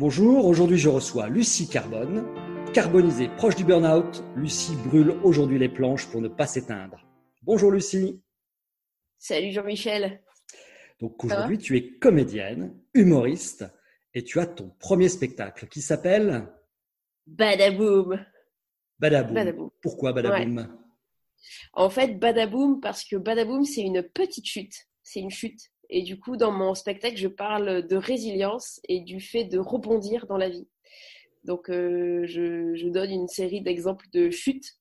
Bonjour, aujourd'hui je reçois Lucie Carbone. Carbonisée, proche du burn-out, Lucie brûle aujourd'hui les planches pour ne pas s'éteindre. Bonjour Lucie. Salut Jean-Michel. Donc aujourd'hui tu es comédienne, humoriste et tu as ton premier spectacle qui s'appelle Badaboom. Badaboom. Badaboom. Pourquoi Badaboom? En fait, Badaboom parce que Badaboom c'est une petite chute. C'est une chute. Et du coup, dans mon spectacle, je parle de résilience et du fait de rebondir dans la vie. Donc, euh, je, je, donne une série d'exemples de chutes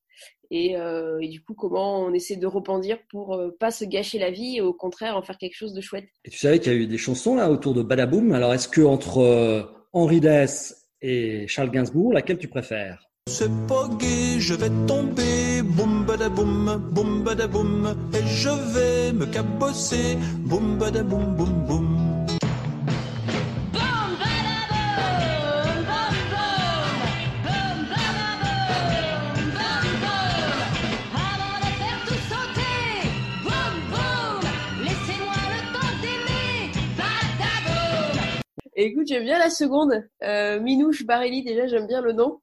et, euh, et, du coup, comment on essaie de rebondir pour euh, pas se gâcher la vie et au contraire en faire quelque chose de chouette. Et tu savais qu'il y a eu des chansons là autour de Badaboom. Alors, est-ce que entre euh, Henri Dess et Charles Gainsbourg, laquelle tu préfères? C'est pas gai, je vais tomber, boum badaboum, boum badaboum, et je vais me cabosser, boum badaboum, boum boum. Écoute, j'aime bien la seconde. Euh, Minouche Barelli, déjà, j'aime bien le nom.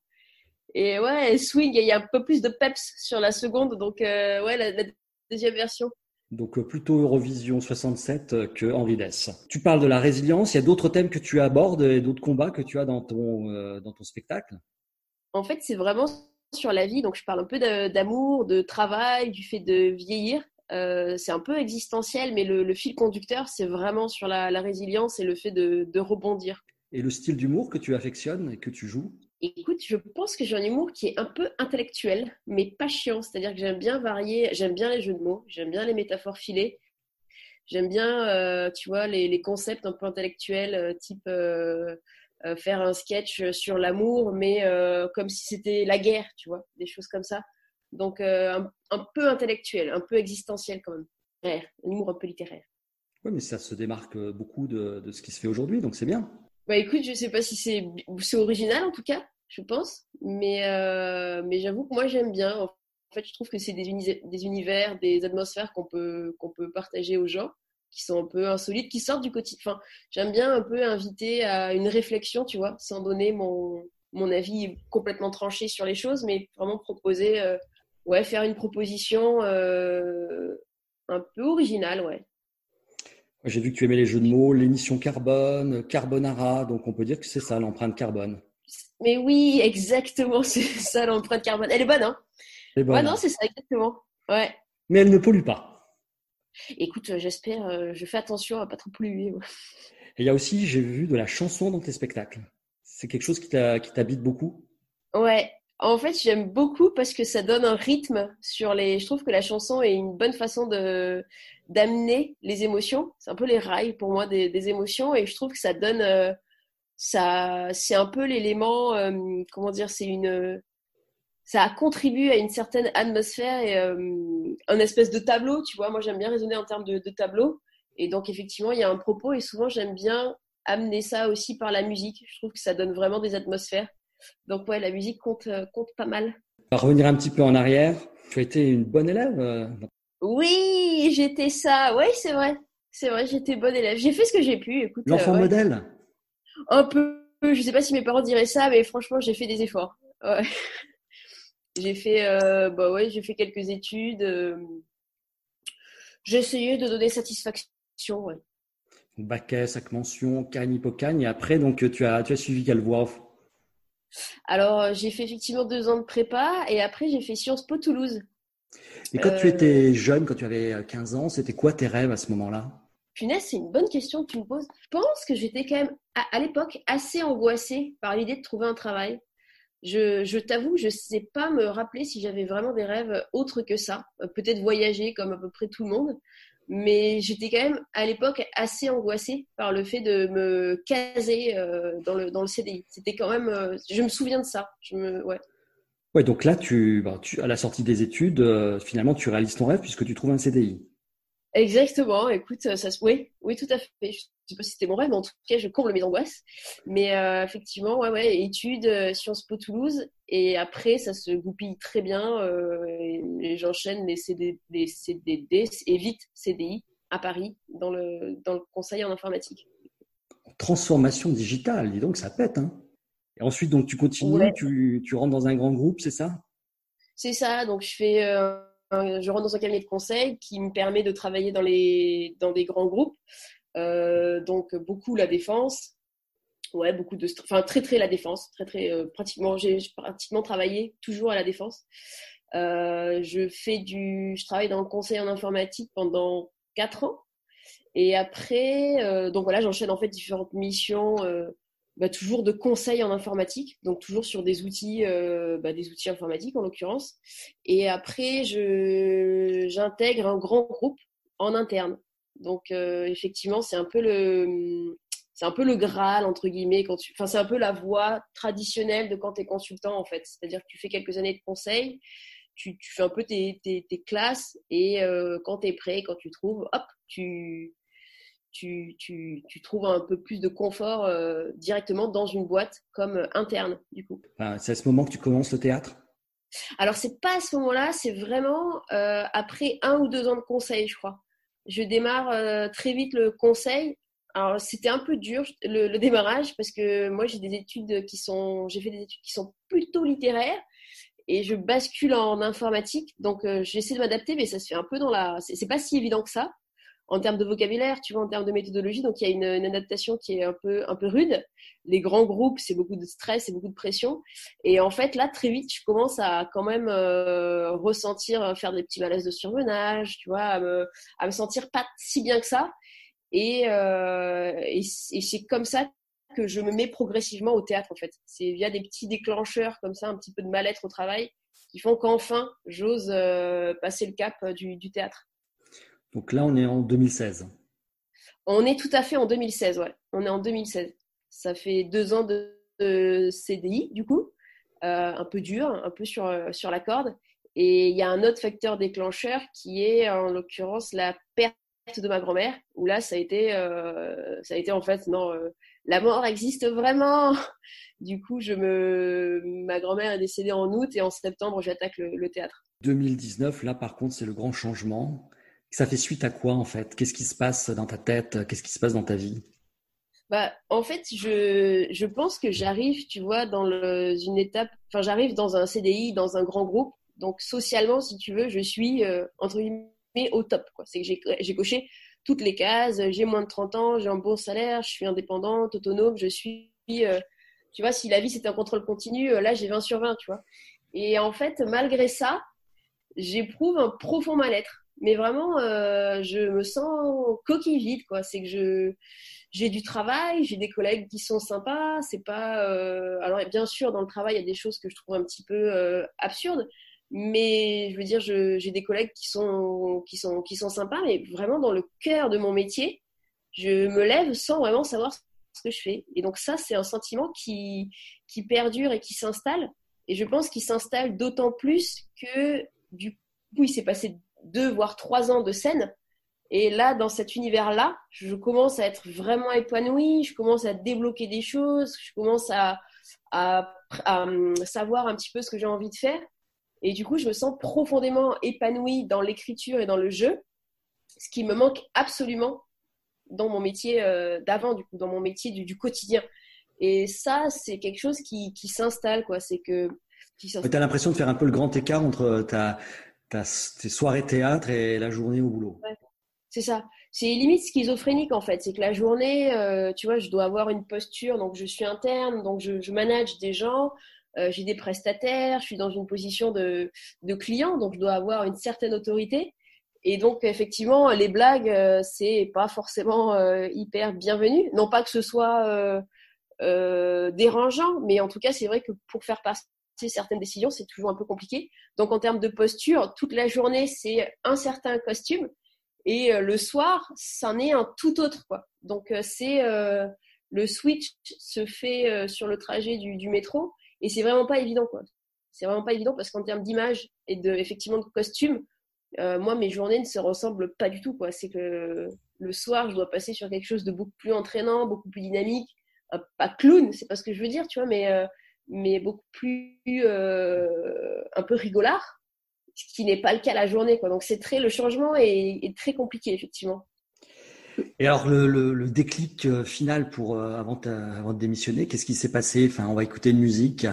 Et ouais, swing, il y a un peu plus de peps sur la seconde, donc euh, ouais, la, la, deuxième version. Donc plutôt Eurovision 67 que Henri Dess. Tu parles de la résilience, il y a d'autres thèmes que tu abordes et d'autres combats que tu as dans ton, euh, dans ton spectacle? En fait, c'est vraiment sur la vie, donc je parle un peu d'amour, de, de, travail, du fait de vieillir. Euh, c'est un peu existentiel, mais le, le fil conducteur, c'est vraiment sur la, la, résilience et le fait de, de rebondir. Et le style d'humour que tu affectionnes et que tu joues? Écoute, je pense que j'ai un humour qui est un peu intellectuel, mais pas chiant. C'est-à-dire que j'aime bien varier, j'aime bien les jeux de mots, j'aime bien les métaphores filées, j'aime bien, euh, tu vois, les, concepts un peu intellectuels, euh, type euh, faire un sketch sur l'amour, mais comme si c'était la guerre, tu vois, des choses comme ça. Donc un, peu intellectuel, un peu existentiel quand même. un humour un peu littéraire. Oui, mais ça se démarque beaucoup de ce qui se fait aujourd'hui, donc c'est bien. Bah écoute, je sais pas si c'est c'est original en tout cas, je pense, mais euh, mais j'avoue que moi j'aime bien. En fait, je trouve que c'est des, des univers, des atmosphères qu'on peut qu'on peut partager aux gens, qui sont un peu insolites, qui sortent du quotidien. Enfin, j'aime bien un peu inviter à une réflexion, tu vois, sans donner mon mon avis complètement tranché sur les choses, mais vraiment proposer, euh, ouais, faire une proposition euh, un peu originale, ouais. J'ai vu que tu aimais les jeux de mots, l'émission carbone, carbonara, donc on peut dire que c'est ça l'empreinte carbone. Mais oui, exactement, c'est ça l'empreinte carbone. Elle est bonne, hein? Est bonne. Ouais, non, c'est ça, exactement. Ouais. Mais elle ne pollue pas. Écoute, j'espère, euh, je fais attention à pas trop polluer. Ouais. Et il y a aussi, j'ai vu de la chanson dans tes spectacles. C'est quelque chose qui t'habite beaucoup? Ouais, en fait, j'aime beaucoup parce que ça donne un rythme sur les. Je trouve que la chanson est une bonne façon de d'amener les émotions. C'est un peu les rails pour moi des, émotions et je trouve que ça donne. Euh, ça, c'est un peu l'élément. Euh, comment dire C'est une. Ça contribue à une certaine atmosphère et euh, un espèce de tableau. Tu vois, moi j'aime bien raisonner en termes de, de tableau. Et donc effectivement, il y a un propos et souvent j'aime bien amener ça aussi par la musique. Je trouve que ça donne vraiment des atmosphères. Donc ouais, la musique compte, compte pas mal. On va revenir un petit peu en arrière. Tu as été une bonne élève Oui, j'étais ça. Oui, c'est vrai. C'est vrai, j'étais bonne élève. J'ai fait ce que j'ai pu. Écoute, L'enfant euh, ouais. modèle Un peu. Je sais pas si mes parents diraient ça, mais franchement, j'ai fait des efforts. Ouais. J'ai fait, euh, bah ouais, j'ai fait quelques études. Euh... J'ai essayé de donner satisfaction. Ouais. Bac S, avec mention, Cagne, Hippocagne. Et après, donc, tu as, tu as suivi quelle voie Alors, j'ai fait effectivement deux ans de prépa et après, j'ai fait Sciences Po Toulouse. Et quand tu étais jeune, quand tu avais 15 ans, c'était quoi tes rêves à ce moment-là? Punaise, c'est une bonne question que tu me poses. Je pense que j'étais quand même, à, l'époque, assez angoissée par l'idée de trouver un travail. Je, je t'avoue, je ne sais pas me rappeler si j'avais vraiment des rêves autres que ça. Euh, peut-être voyager comme à peu près tout le monde. Mais j'étais quand même, à l'époque, assez angoissée par le fait de me caser euh, dans, le, dans le CDI. C'était quand même... Euh, je me souviens de ça. Je me, ouais. Ouais, donc là, tu, bah, tu, à la sortie des études, finalement, tu réalises ton rêve puisque tu trouves un CDI. Exactement. Écoute, ça se, oui, oui, tout à fait. Je sais pas si c'était mon rêve, mais en tout cas, je comble mes angoisses. Mais euh, effectivement, ouais, ouais, études, euh, Sciences Po Toulouse, et après, ça se goupille très bien. Euh, et, j'enchaîne les, CD, les CDD et vite CDI à Paris dans le dans le conseil en informatique. Transformation digitale, dis donc, ça pète, hein. Et ensuite, donc, tu continues, tu, tu rentres dans un grand groupe, c'est ça? C'est ça. Donc, je fais je rentre dans un cabinet de conseil qui me permet de travailler dans, les, dans des grands groupes. Euh, donc beaucoup la défense, ouais, beaucoup de, enfin très très la défense, très très euh, pratiquement, j'ai pratiquement travaillé toujours à la défense. Euh, je fais du, je travaille dans le conseil en informatique pendant quatre ans. Et après, donc voilà, j'enchaîne en fait différentes missions bah, toujours de conseils en informatique, donc toujours sur des outils, euh, bah, des outils informatiques en l'occurrence. Et après, je j'intègre un grand groupe en interne. Donc euh, effectivement, c'est un peu le c'est un peu le graal entre guillemets quand tu, enfin c'est un peu la voie traditionnelle de quand tu es consultant en fait. C'est-à-dire que tu fais quelques années de conseil, tu, tu fais un peu tes, tes, tes classes et euh, quand tu es prêt, quand tu trouves, hop, tu tu, tu, tu, trouves un peu plus de confort euh, directement dans une boîte comme euh, interne, du coup. c'est à ce moment que tu commences le théâtre? Alors, c'est pas à ce moment-là, c'est vraiment euh, après un ou deux ans de conseil, je crois. Je démarre très vite le conseil. Alors, c'était un peu dur le, le, démarrage parce que moi, j'ai des études qui sont, j'ai fait des études qui sont plutôt littéraires et je bascule en informatique. Donc, j'essaie de m'adapter, mais ça se fait un peu dans la. C'est pas si évident que ça en termes de vocabulaire, tu vois, en termes de méthodologie. Donc, il y a une, adaptation qui est un peu, un peu rude. Les grands groupes, c'est beaucoup de stress et beaucoup de pression. Et en fait, là, très vite, je commence à quand même euh, ressentir, euh, faire des petits malaises de surmenage, tu vois, à me, à me sentir pas si bien que ça. Et, euh, et, c'est comme ça que je me mets progressivement au théâtre, en fait. C'est via des petits déclencheurs comme ça, un petit peu de mal-être au travail, qui font qu'enfin, j'ose passer le cap du, du théâtre. Donc là, on est en 2016. On est tout à fait en 2016, ouais. On est en 2016. Ça fait deux ans de, CDI, du coup, euh, un peu dur, un peu sur, sur la corde. Et il y a un autre facteur déclencheur qui est, en l'occurrence, la perte de ma grand-mère, où là, ça a été, euh, ça a été en fait, non, euh, la mort existe vraiment. Du coup, je me, ma grand-mère est décédée en août et en septembre, j'attaque le, le théâtre. 2019, là, par contre, c'est le grand changement. Ça fait suite à quoi en fait? Qu'est-ce qui se passe dans ta tête? Qu'est-ce qui se passe dans ta vie? Bah, en fait, je, je pense que j'arrive, tu vois, dans une étape, enfin, j'arrive dans un CDI, dans un grand groupe. Donc, socialement, si tu veux, je suis, euh, entre guillemets, au top. C'est que j'ai coché toutes les cases. J'ai moins de 30 ans, j'ai un bon salaire, je suis indépendante, autonome, je suis, euh, tu vois, si la vie c'était un contrôle continu, euh, là, j'ai 20 sur 20, tu vois. Et en fait, malgré ça, j'éprouve un profond mal-être mais vraiment, euh, je me sens coquille vide, quoi. C'est que je j'ai du travail, j'ai des collègues qui sont sympas. C'est pas euh... alors bien sûr dans le travail il y a des choses que je trouve un petit peu euh, absurdes, mais je veux dire j'ai des collègues qui sont qui sont qui sont sympas, mais vraiment dans le cœur de mon métier, je me lève sans vraiment savoir ce que je fais. Et donc ça c'est un sentiment qui qui perdure et qui s'installe. Et je pense qu'il s'installe d'autant plus que du coup il s'est passé deux voire trois ans de scène. Et là, dans cet univers-là, je commence à être vraiment épanouie, je commence à débloquer des choses, je commence à, hum, savoir un petit peu ce que j'ai envie de faire. Et du coup, je me sens profondément épanouie dans l'écriture et dans le jeu, ce qui me manque absolument dans mon métier euh, d'avant, du coup, dans mon métier du, quotidien. Et ça, c'est quelque chose qui, qui s'installe, quoi. C'est que. Tu as l'impression de faire un peu le grand écart entre ta, tes soirées théâtre et la journée au boulot. c'est ça. C'est limite schizophrénique en fait. C'est que la journée, euh, tu vois, je dois avoir une posture, donc je suis interne, donc je, manage des gens, euh, j'ai des prestataires, je suis dans une position de, de client, donc je dois avoir une certaine autorité. Et donc effectivement, les blagues, euh, c'est pas forcément hyper bienvenu. Non pas que ce soit dérangeant, mais en tout cas, c'est vrai que pour faire passer certaines décisions, c'est toujours un peu compliqué. Donc en termes de posture, toute la journée, c'est un certain costume. Et euh, le soir, c'en est un tout autre. Quoi. Donc euh, c'est euh, le switch se fait sur le trajet du, métro et c'est vraiment pas évident. quoi. C'est vraiment pas évident parce qu'en termes d'image et de effectivement de costume, moi mes journées ne se ressemblent pas du tout. C'est que le soir, je dois passer sur quelque chose de beaucoup plus entraînant, beaucoup plus dynamique. Pas clown, c'est pas ce que je veux dire, tu vois, mais mais beaucoup plus euh, un peu rigolard, ce qui n'est pas le cas la journée. Quoi. Donc c'est très le changement est, est très compliqué effectivement. Et alors, le, le, le déclic euh, final pour euh, avant, de- avant de démissionner, qu'est-ce qui s'est passé? Enfin, on va écouter une musique.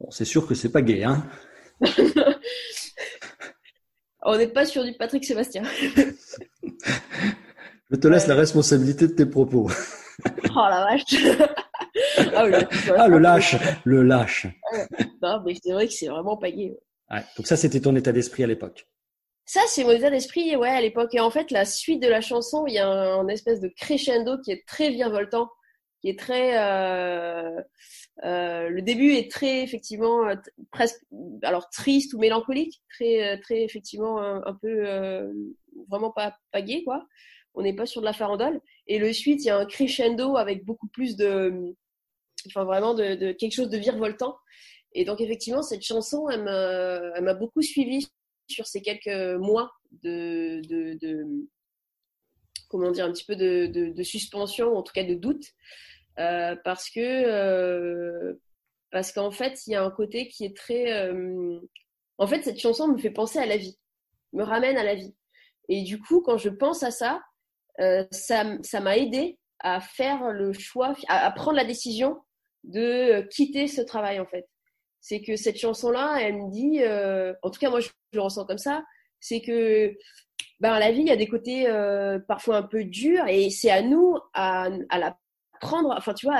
Bon, c'est sûr que c'est pas gay, hein On n'est pas sur du Patrick Sébastien. Je te laisse la responsabilité de tes propos. Oh la vache. ah, oui, Ah, le lâche, le lâche. Non, mais c'est vrai que c'est vraiment pas gay. Ouais, donc ça, c'était ton état d'esprit à l'époque. Ça, c'est mon état d'esprit, ouais, à l'époque. Et en fait, la suite de la chanson, il y a un, un espèce de crescendo qui est très virevoltant, qui est très. Euh, euh, le début est très, effectivement, euh, presque, alors triste ou mélancolique, très, très, effectivement, un, peu, vraiment pas, pas gay, quoi. On n'est pas sur de la farandole. Et le suite, il y a un crescendo avec beaucoup plus de. Enfin, vraiment, de, quelque chose de virevoltant. Et donc, effectivement, cette chanson, elle m'a beaucoup suivie sur ces quelques mois de comment dire, un petit peu de, de, de suspension, en tout cas de doute, euh, parce que euh, parce qu'en fait, il y a un côté qui est très, euh, en fait, cette chanson me fait penser à la vie, me ramène à la vie. Et du coup, quand je pense à ça, euh, ça ça m'a aidé à faire le choix, à, prendre la décision de quitter ce travail en fait. C'est que cette chanson-là, elle me dit, euh, en tout cas moi je, je le ressens comme ça, c'est que ben, la vie, il y a des côtés euh, parfois un peu durs et c'est à nous à, à la prendre, enfin tu vois,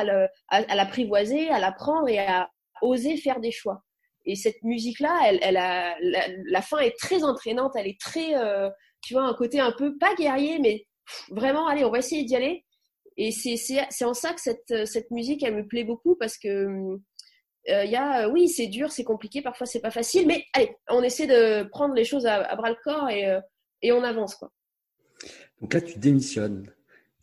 à, l'apprivoiser, à la prendre et à oser faire des choix. Et cette musique-là, elle, elle la, fin est très entraînante, elle est très, euh, tu vois, un côté un peu pas guerrier, mais vraiment, allez, on va essayer d'y aller. Et c'est en ça que cette cette musique, elle me plaît beaucoup parce que euh, y a, euh, oui, c'est dur, c'est compliqué, parfois c'est pas facile, mais allez, on essaie de prendre les choses à, à bras le corps et, euh, et on avance, quoi. Donc là, tu démissionnes.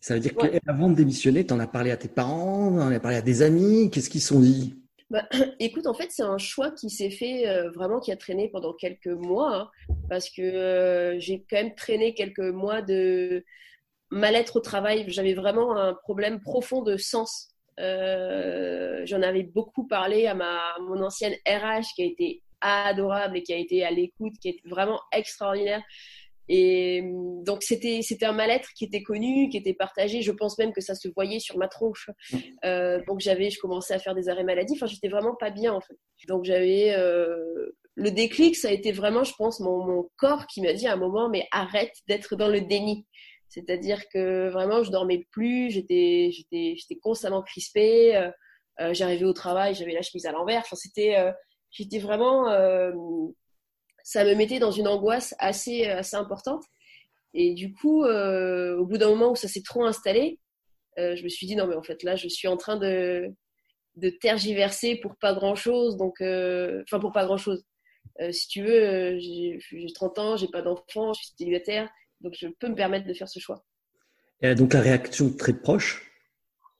Ça veut dire Ouais. qu'avant de démissionner, tu en as parlé à tes parents, tu en as parlé à des amis. Qu'est-ce qu'ils sont dit? Bah, écoute, en fait, c'est un choix qui s'est fait euh, vraiment, qui a traîné pendant quelques mois, hein, parce que euh, j'ai quand même traîné quelques mois de mal-être au travail. J'avais vraiment un problème profond de sens. Euh, J'en avais beaucoup parlé à ma à mon ancienne RH qui a été adorable et qui a été à l'écoute, qui est vraiment extraordinaire. Et euh, donc c'était c'était un mal-être qui était connu, qui était partagé. Je pense même que ça se voyait sur ma tronche. Euh, donc j'avais, je commençais à faire des arrêts maladie. Enfin, j'étais vraiment pas bien en fait. Donc j'avais euh, le déclic, ça a été vraiment, je pense, mon, mon corps qui m'a dit à un moment, mais arrête d'être dans le déni. C'est-à-dire que vraiment, je dormais plus, j'étais, j'étais, j'étais constamment crispée. Euh, euh, j'arrivais au travail, j'avais la chemise à l'envers. Enfin, c'était, euh, j'étais vraiment, euh, ça me mettait dans une angoisse assez, assez importante. Et du coup, euh, au bout d'un moment où ça s'est trop installé, euh, je me suis dit non mais en fait là je suis en train de de tergiverser pour pas grand chose donc euh, enfin pour pas grand chose euh, si tu veux euh, j'ai j'ai 30 ans j'ai pas d'enfant je suis célibataire donc je peux me permettre de faire ce choix Et donc la réaction très proche?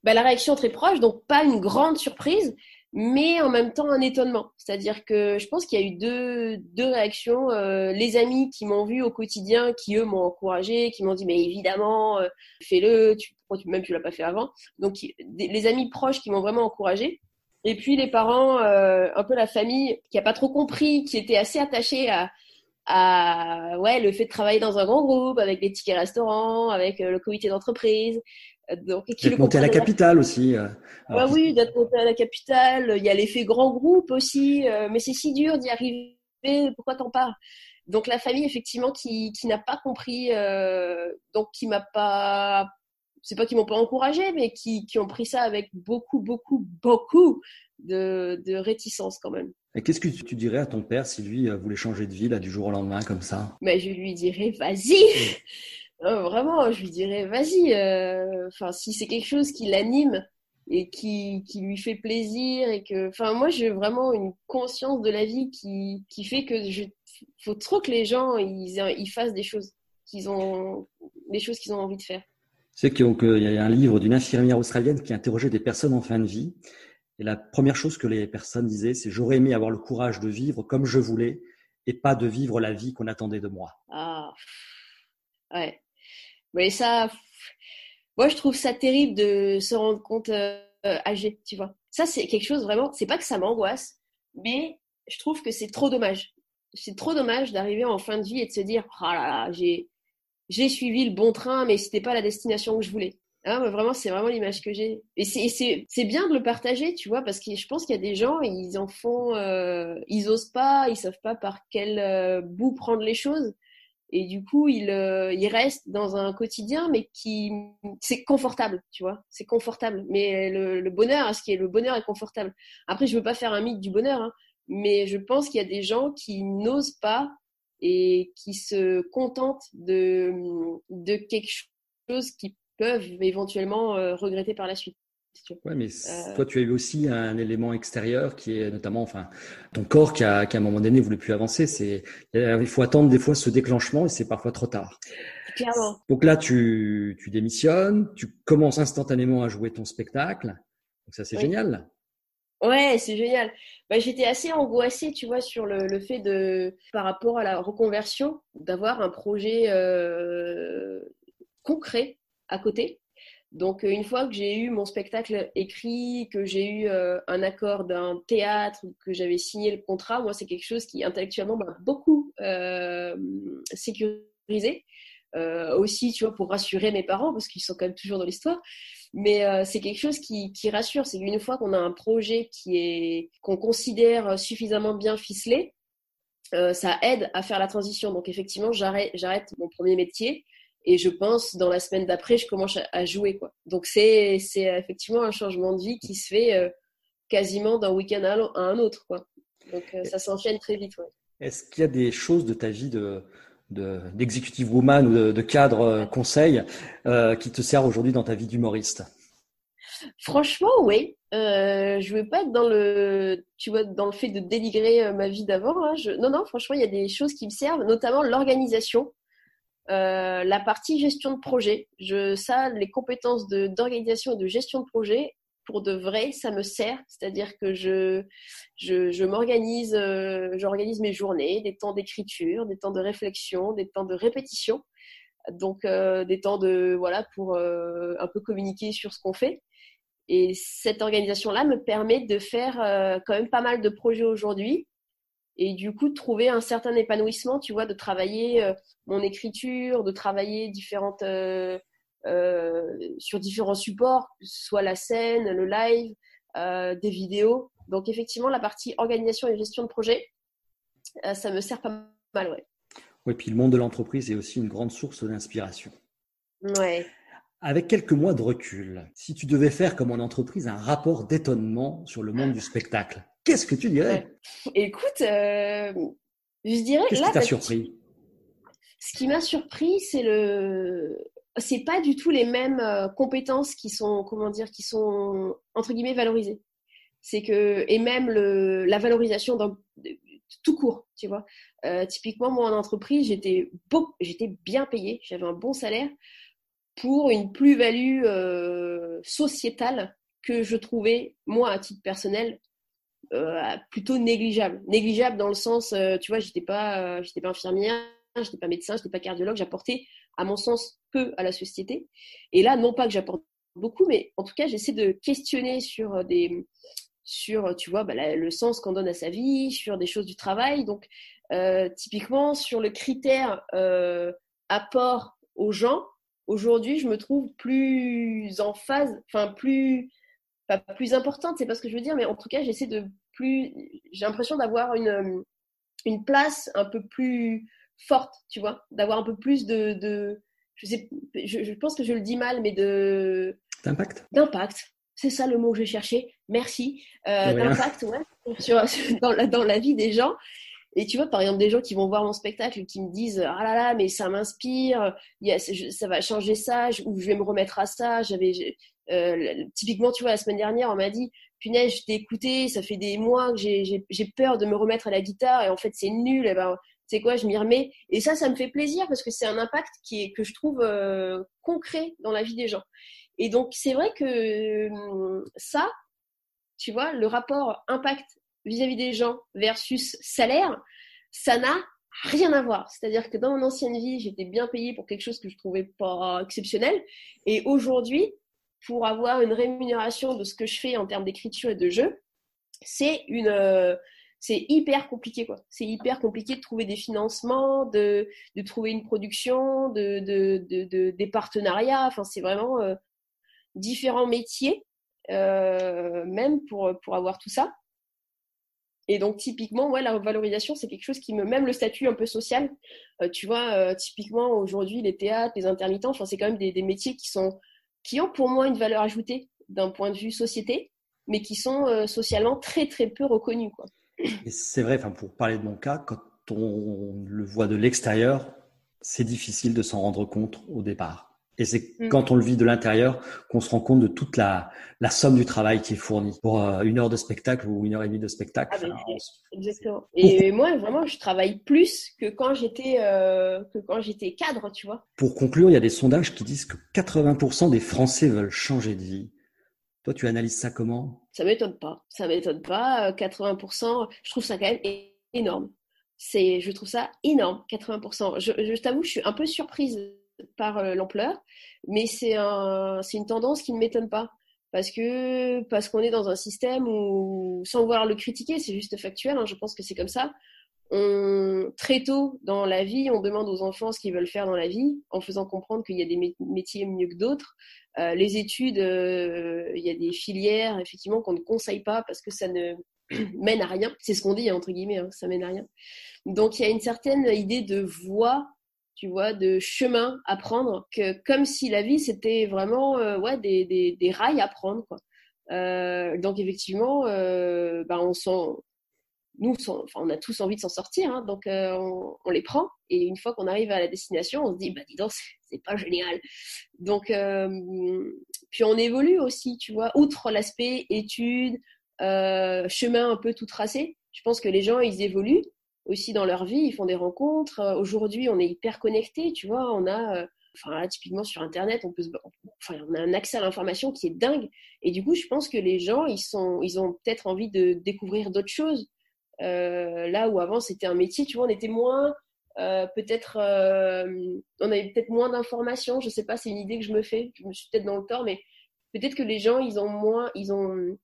bah, la réaction très proche donc pas une grande surprise mais en même temps un étonnement. C'est-à-dire que je pense qu'il y a eu deux deux réactions euh, les amis qui m'ont vu au quotidien qui eux m'ont encouragé qui m'ont dit mais évidemment euh, fais-le tu tu même tu l'as pas fait avant. Donc les amis proches qui m'ont vraiment encouragé. Et puis les parents euh, un peu la famille qui a pas trop compris qui était assez attachée à à ouais le fait de travailler dans un grand groupe avec des tickets restaurants avec le comité d'entreprise Donc, et qui D'être monté à la capitale aussi. euh, Ouais, alors, oui, d'être monté à la capitale. Il y a l'effet grand groupe aussi. euh, mais c'est si dur d'y arriver. Pourquoi t'en parles? Donc la famille, effectivement, qui, qui n'a pas compris, euh, donc qui m'a pas, c'est pas qu'ils m'ont pas encouragé, mais qui, qui ont pris ça avec beaucoup, beaucoup, beaucoup de, de réticence quand même. Et qu'est-ce que tu dirais à ton père si lui voulait changer de vie là, du jour au lendemain comme ça? Mais je lui dirais, vas-y. Euh, vraiment, je lui dirais, vas-y. euh, si c'est quelque chose qui l'anime et qui, qui lui fait plaisir et que, enfin, moi, j'ai vraiment une conscience de la vie qui, qui fait que je, faut trop que les gens ils, ils fassent des choses qu'ils ont, des choses qu'ils ont envie de faire. Sais qu'il y a un livre d'une infirmière australienne qui interrogeait des personnes en fin de vie. Et la première chose que les personnes disaient, c'est j'aurais aimé avoir le courage de vivre comme je voulais et pas de vivre la vie qu'on attendait de moi. Ah, ouais. Mais ça, moi, je trouve ça terrible de se rendre compte euh, âgé, tu vois. Ça, c'est quelque chose vraiment, c'est pas que ça m'angoisse, mais je trouve que c'est trop dommage. C'est trop dommage d'arriver en fin de vie et de se dire, oh là là, j'ai, j'ai suivi le bon train, mais c'était pas la destination que je voulais. Ah, vraiment, c'est vraiment l'image que j'ai. Et c'est bien de le partager, tu vois, parce que je pense qu'il y a des gens, ils en font, euh, ils osent pas, ils savent pas par quel euh, bout prendre les choses. Et du coup, ils, euh, ils restent dans un quotidien, mais qui, c'est confortable, tu vois, c'est confortable. Mais le, le bonheur, ce qui est le bonheur est confortable. Après, je veux pas faire un mythe du bonheur, hein, mais je pense qu'il y a des gens qui n'osent pas et qui se contentent de, de quelque chose qui peuvent éventuellement euh, regretter par la suite. Si. Ouais, mais Euh. toi, tu as eu aussi un élément extérieur qui est notamment, enfin, ton corps qui, a, qui à un moment donné voulait plus avancer. C'est, il faut attendre des fois ce déclenchement et c'est parfois trop tard. Clairement. Donc là, tu, tu démissionnes, tu commences instantanément à jouer ton spectacle. Donc ça, c'est Oui. génial. Ouais, c'est génial. Bah, j'étais assez angoissée, tu vois, sur le, le fait de, par rapport à la reconversion, d'avoir un projet euh, concret à côté. Donc, euh, une fois que j'ai eu mon spectacle écrit, que j'ai eu euh, un accord d'un théâtre, que j'avais signé le contrat, moi, c'est quelque chose qui intellectuellement m'a beaucoup euh, sécurisé. Aussi, tu vois, pour rassurer mes parents, parce qu'ils sont quand même toujours dans l'histoire. Mais c'est quelque chose qui, qui rassure. C'est qu'une fois qu'on a un projet qui est qu'on considère suffisamment bien ficelé, ça aide à faire la transition. Donc effectivement, j'arrête mon premier métier et je pense dans la semaine d'après, je commence à, jouer quoi. Donc c'est c'est effectivement un changement de vie qui se fait euh, quasiment d'un week-end à un autre quoi. Donc euh, ça s'enchaîne très vite. Ouais. Est-ce qu'il y a des choses de ta vie de, de, d'executive woman ou de, de cadre euh, conseil euh, qui te servent aujourd'hui dans ta vie d'humoriste? Franchement, oui. Euh, je veux pas être dans le, tu vois, dans le fait de dénigrer ma vie d'avant. hein. Je- Non, non, franchement, il y a des choses qui me servent, notamment l'organisation, euh, la partie gestion de projet. Je, ça, les compétences d'organisation et de gestion de projet, pour de vrai, ça me sert. C'est-à-dire que je, m'organise, euh, j'organise mes journées, des temps d'écriture, des temps de réflexion, des temps de répétition. Donc, euh, des temps de, voilà, pour un peu communiquer sur ce qu'on fait. Et cette organisation-là me permet de faire quand même pas mal de projets aujourd'hui et du coup de trouver un certain épanouissement, tu vois, de travailler euh, mon écriture, de travailler différentes euh, euh, sur différents supports, que ce soit la scène, le live, des vidéos. Donc effectivement, la partie organisation et gestion de projet, ça me sert pas mal, ouais. Oui, puis le monde de l'entreprise est aussi une grande source d'inspiration. Ouais. Avec quelques mois de recul, si tu devais faire comme en entreprise un rapport d'étonnement sur le monde du spectacle, qu'est-ce que tu dirais? Écoute, euh, je dirais Qu'est-ce qui t'a là, surpris? Ce qui m'a surpris, c'est le, c'est pas du tout les mêmes euh, compétences qui sont, comment dire, qui sont entre guillemets valorisées. C'est que et même le, la valorisation dans tout court, tu vois. Euh, typiquement, moi en entreprise, j'étais beau, j'étais bien payée, j'avais un bon salaire pour une plus-value euh, sociétale que je trouvais moi à titre personnel euh, plutôt négligeable. Négligeable dans le sens, euh, tu vois, j'étais pas, j'étais pas infirmière, j'étais pas médecin, j'étais pas cardiologue, j'apportais, à mon sens, peu à la société. Et là, non pas que j'apporte beaucoup, mais en tout cas, j'essaie de questionner sur des, sur, tu vois, bah, le sens qu'on donne à sa vie, sur des choses du travail. Donc, euh, typiquement, sur le critère euh, apport aux gens, aujourd'hui, je me trouve plus en phase, enfin plus, pas plus importante, c'est pas ce que je veux dire, mais en tout cas, j'essaie de plus, j'ai l'impression d'avoir une, une place un peu plus forte, tu vois, d'avoir un peu plus de, de je sais, je, pense que je le dis mal, mais de d'impact. D'impact, c'est ça le mot que j'ai cherché. Merci. Euh, d'impact, ouais, sur, dans, la, dans la vie des gens. Et tu vois, par exemple, des gens qui vont voir mon spectacle qui me disent Ah là là, mais ça m'inspire, ça va changer ça, ou je vais me remettre à ça. J'avais, euh, typiquement, tu vois, la semaine dernière, on m'a dit Punaise, je t'ai écouté, ça fait des mois que j'ai peur de me remettre à la guitare, et en fait, c'est nul. Et ben, c'est quoi, je m'y remets. Et ça, ça me fait plaisir parce que c'est un impact qui est, que je trouve euh, concret dans la vie des gens. Et donc, c'est vrai que hum, ça, tu vois, le rapport impact vis-à-vis des gens versus salaire, ça n'a rien à voir. C'est-à-dire que dans mon ancienne vie, j'étais bien payée pour quelque chose que je trouvais pas exceptionnel. Et aujourd'hui, pour avoir une rémunération de ce que je fais en termes d'écriture et de jeu, c'est une, euh, c'est hyper compliqué quoi. C'est hyper compliqué de trouver des financements, de, de trouver une production, de, de, de, des partenariats. Enfin, c'est vraiment euh, différents métiers, euh, même pour, pour avoir tout ça. Et donc, typiquement, ouais, la valorisation, c'est quelque chose qui me. Même le statut un peu social, euh, tu vois, euh, typiquement, aujourd'hui, les théâtres, les intermittents, c'est quand même des, métiers qui, sont, qui ont pour moi une valeur ajoutée d'un point de vue société, mais qui sont euh, socialement très, très peu reconnus. Quoi. C'est vrai, pour parler de mon cas, quand on le voit de l'extérieur, c'est difficile de s'en rendre compte au départ. Et c'est mm. quand on le vit de l'intérieur qu'on se rend compte de toute la, la somme du travail qui est fourni pour euh, une heure de spectacle ou une heure et demie de spectacle. Ah, exactement. Et moi, vraiment, je travaille plus que quand j'étais euh, que quand j'étais cadre, tu vois. Pour conclure, il y a des sondages qui disent que 80% des Français veulent changer de vie. Toi, tu analyses ça comment? Ça m'étonne pas. Ça m'étonne pas. 80%, euh, je trouve ça quand même énorme. C'est, je trouve ça énorme, 80%. Je, je t'avoue, je suis un peu surprise par euh, l'ampleur, mais c'est un, une tendance qui ne m'étonne pas. Parce que parce qu'on est dans un système où, sans vouloir le critiquer, c'est juste factuel, hein, je pense que c'est comme ça. Très tôt dans la vie, on demande aux enfants ce qu'ils veulent faire dans la vie, en faisant comprendre qu'il y a des métiers mieux que d'autres. Euh, les études, euh, il y a des filières effectivement qu'on ne conseille pas parce que ça ne mène à rien. C'est ce qu'on dit entre guillemets, hein, ça mène à rien. Donc il y a une certaine idée de voie tu vois, de chemin à prendre, que comme si la vie c'était vraiment euh, ouais, des, des, rails à prendre. Euh, donc effectivement, euh, bah, on sent, nous, enfin, on a tous envie de s'en sortir, hein, donc on, on, les prend. Et une fois qu'on arrive à la destination, on se dit, bah dis donc, c'est pas génial. Donc, puis on évolue aussi, tu vois, outre l'aspect études, chemin un peu tout tracé. Je pense que les gens, ils évoluent aussi dans leur vie, ils font des rencontres. Euh, aujourd'hui, on est hyper connectés, tu vois, on a, euh, enfin là, typiquement sur Internet, on peut, enfin, on a un accès à l'information qui est dingue. Et du coup, je pense que les gens, ils sont, ils ont peut-être envie de découvrir d'autres choses. Euh, là où avant c'était un métier, tu vois, on était moins, euh, peut-être, euh, on avait peut-être moins d'informations. Je sais pas, c'est une idée que je me fais. Je me suis peut-être dans le tort, mais peut-être que les gens, ils ont moins, ils ont,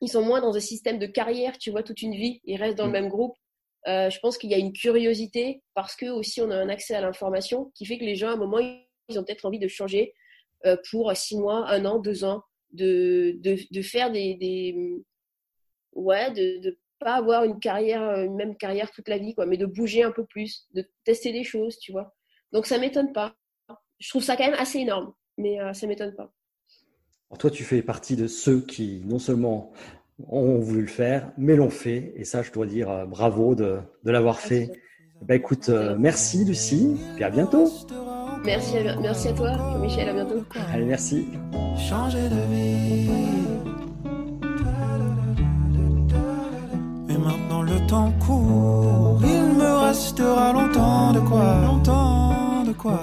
ils sont moins dans un système de carrière, tu vois, toute une vie. Ils restent dans le mmh. même groupe. Euh, je pense qu'il y a une curiosité parce que aussi on a un accès à l'information qui fait que les gens à un moment ils ont peut-être envie de changer euh, pour six mois, un an, deux ans, de, de, de faire des, des, ouais, de, de pas avoir une carrière, une même carrière toute la vie, quoi, mais de bouger un peu plus, de tester des choses, tu vois. Donc ça m'étonne pas. Je trouve ça quand même assez énorme, mais euh, ça m'étonne pas. Alors toi, tu fais partie de ceux qui non seulement ont voulu le faire, mais l'ont fait. Et ça, je dois dire euh, bravo de, de l'avoir fait. Bah, écoute, euh, merci Lucie, puis à bientôt. Merci à, merci à toi, Michel, à bientôt. Allez, merci. Changer de vie. Mais maintenant le temps court, il me restera longtemps de quoi, longtemps de quoi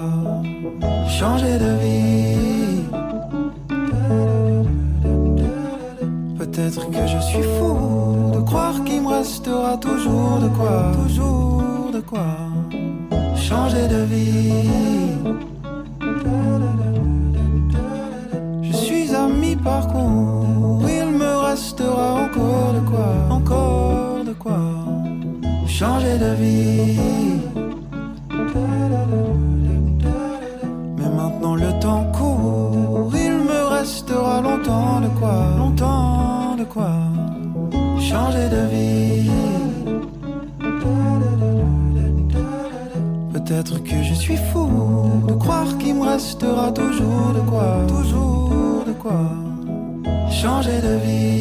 changer de vie. Peut-être que je suis fou de croire qu'il me restera toujours de quoi, toujours de quoi changer de vie. Je suis à mi-parcours, il me restera encore de quoi, encore de quoi changer de vie. Restera toujours de quoi, toujours de quoi changer de vie.